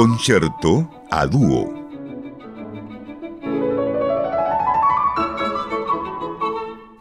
Concierto a dúo.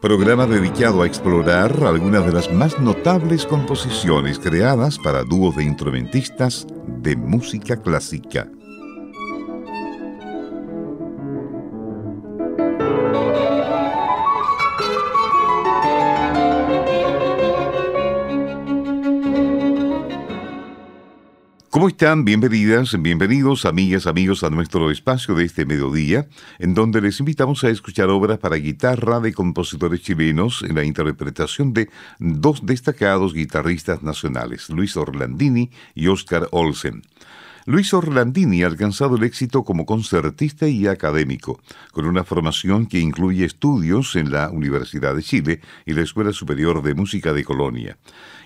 Programa dedicado a explorar algunas de las más notables composiciones creadas para dúos de instrumentistas de música clásica. ¿Cómo están? Bienvenidas, bienvenidos, amigas, amigos, a nuestro espacio de este mediodía, en donde les invitamos a escuchar obras para guitarra de compositores chilenos en la interpretación de dos destacados guitarristas nacionales, Luis Orlandini y Oscar Olsen. Luis Orlandini ha alcanzado el éxito como concertista y académico, con una formación que incluye estudios en la Universidad de Chile y la Escuela Superior de Música de Colonia.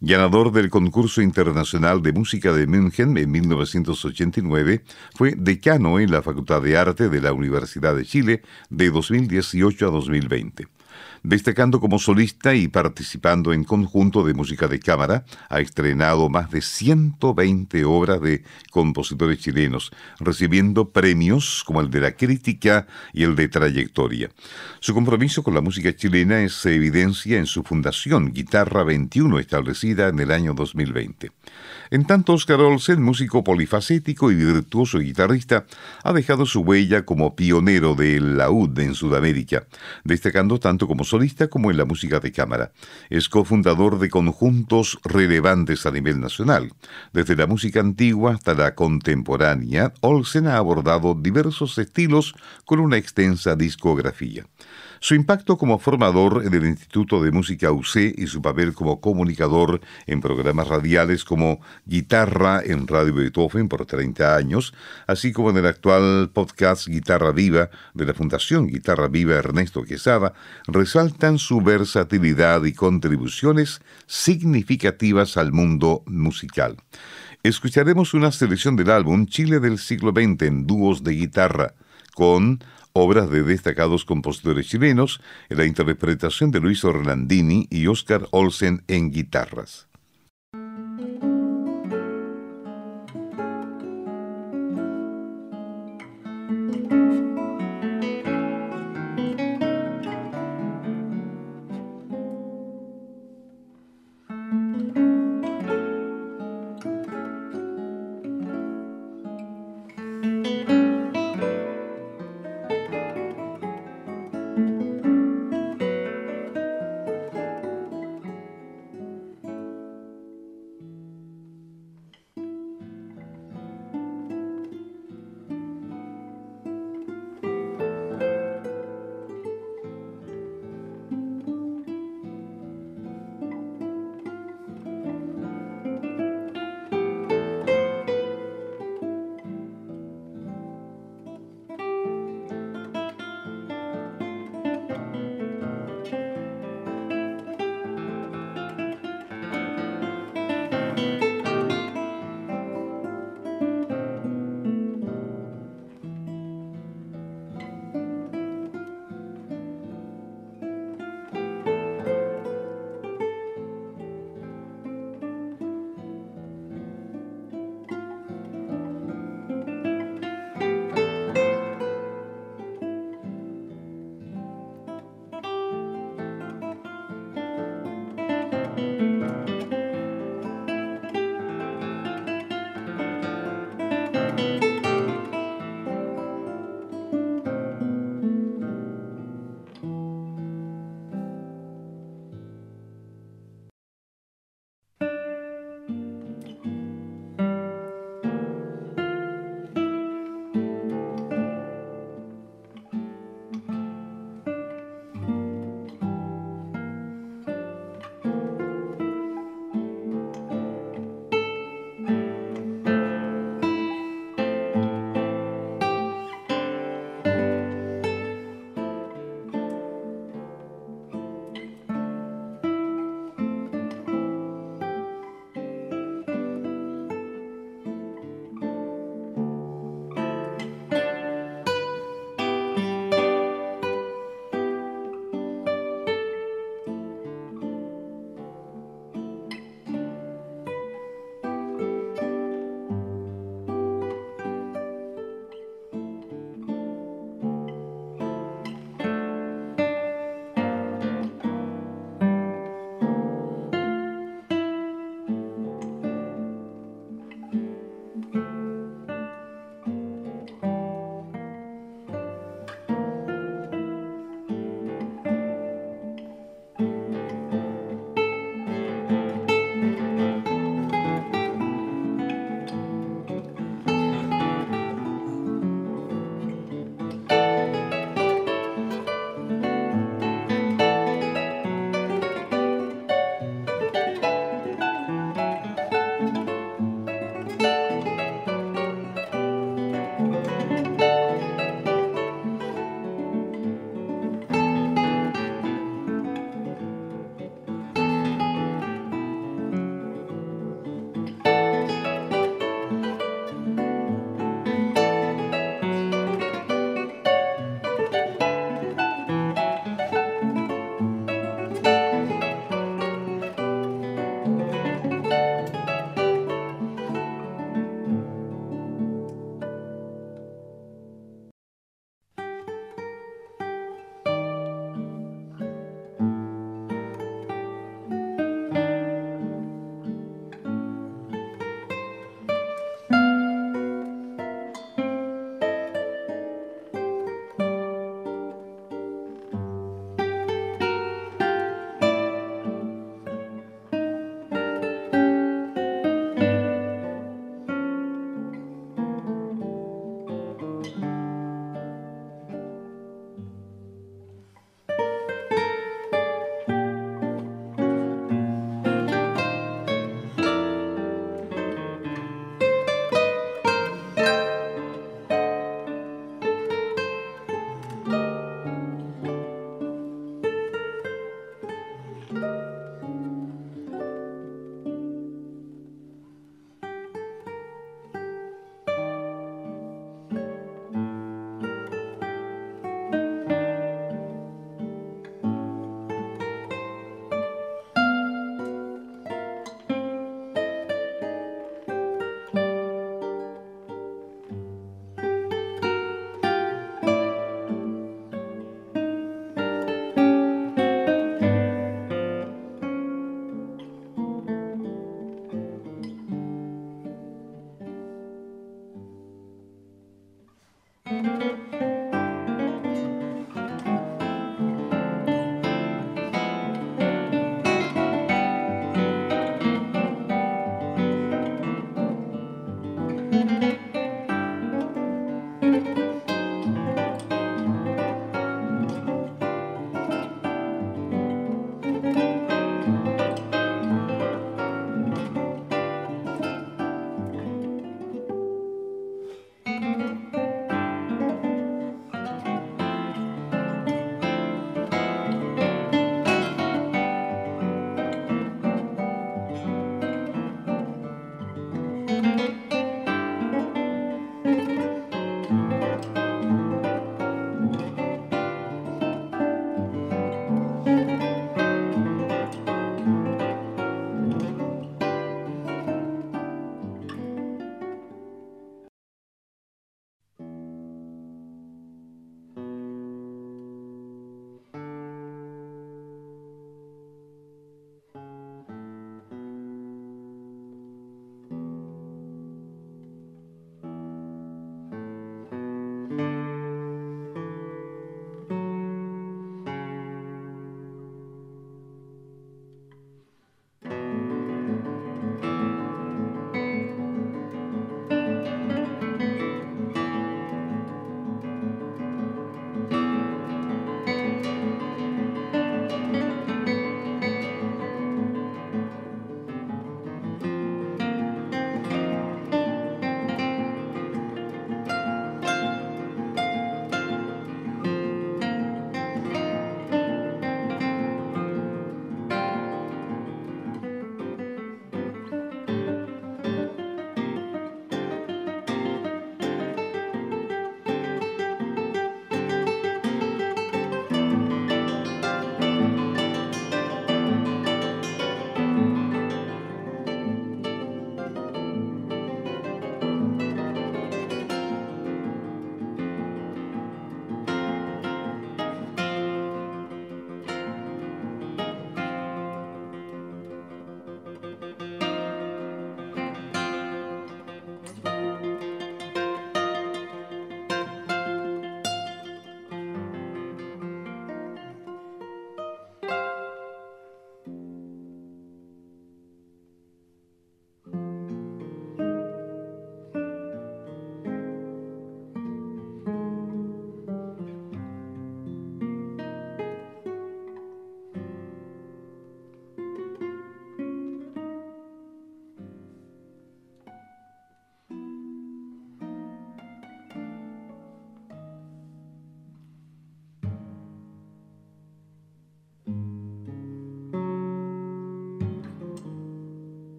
Ganador del concurso internacional de música de München en 1989, fue decano en la Facultad de Arte de la Universidad de Chile de 2018 a 2020. Destacando como solista y participando en conjunto de música de cámara, ha estrenado más de 120 obras de compositores chilenos, recibiendo premios como el de la crítica y el de trayectoria. Su compromiso con la música chilena se evidencia en su fundación Guitarra 21, establecida en el año 2020. En tanto, Oscar Olsen, músico polifacético y virtuoso guitarrista, ha dejado su huella como pionero del laúd en Sudamérica, destacando tanto como solista como en la música de cámara. Es cofundador de conjuntos relevantes a nivel nacional. Desde la música antigua hasta la contemporánea, Olsen ha abordado diversos estilos con una extensa discografía. Su impacto como formador en el Instituto de Música UC y su papel como comunicador en programas radiales como Guitarra en Radio Beethoven por 30 años, así como en el actual podcast Guitarra Viva de la Fundación Guitarra Viva Ernesto Quesada, resaltan su versatilidad y contribuciones significativas al mundo musical. Escucharemos una selección del álbum Chile del siglo XX en dúos de guitarra con obras de destacados compositores chilenos en la interpretación de Luis Orlandini y Oscar Olsen en guitarras.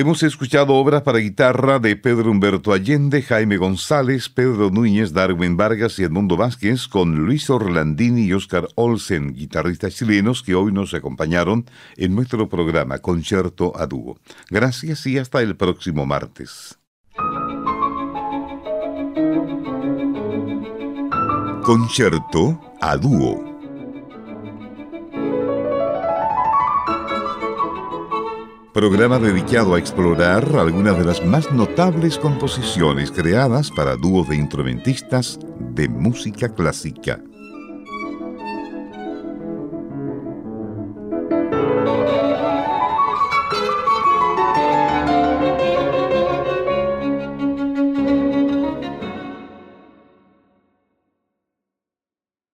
Hemos escuchado obras para guitarra de Pedro Humberto Allende, Jaime González, Pedro Núñez, Darwin Vargas y Edmundo Vázquez con Luis Orlandini y Oscar Olsen, guitarristas chilenos que hoy nos acompañaron en nuestro programa Concierto a Dúo. Gracias y hasta el próximo martes. Concierto a Dúo programa dedicado a explorar algunas de las más notables composiciones creadas para dúos de instrumentistas de música clásica.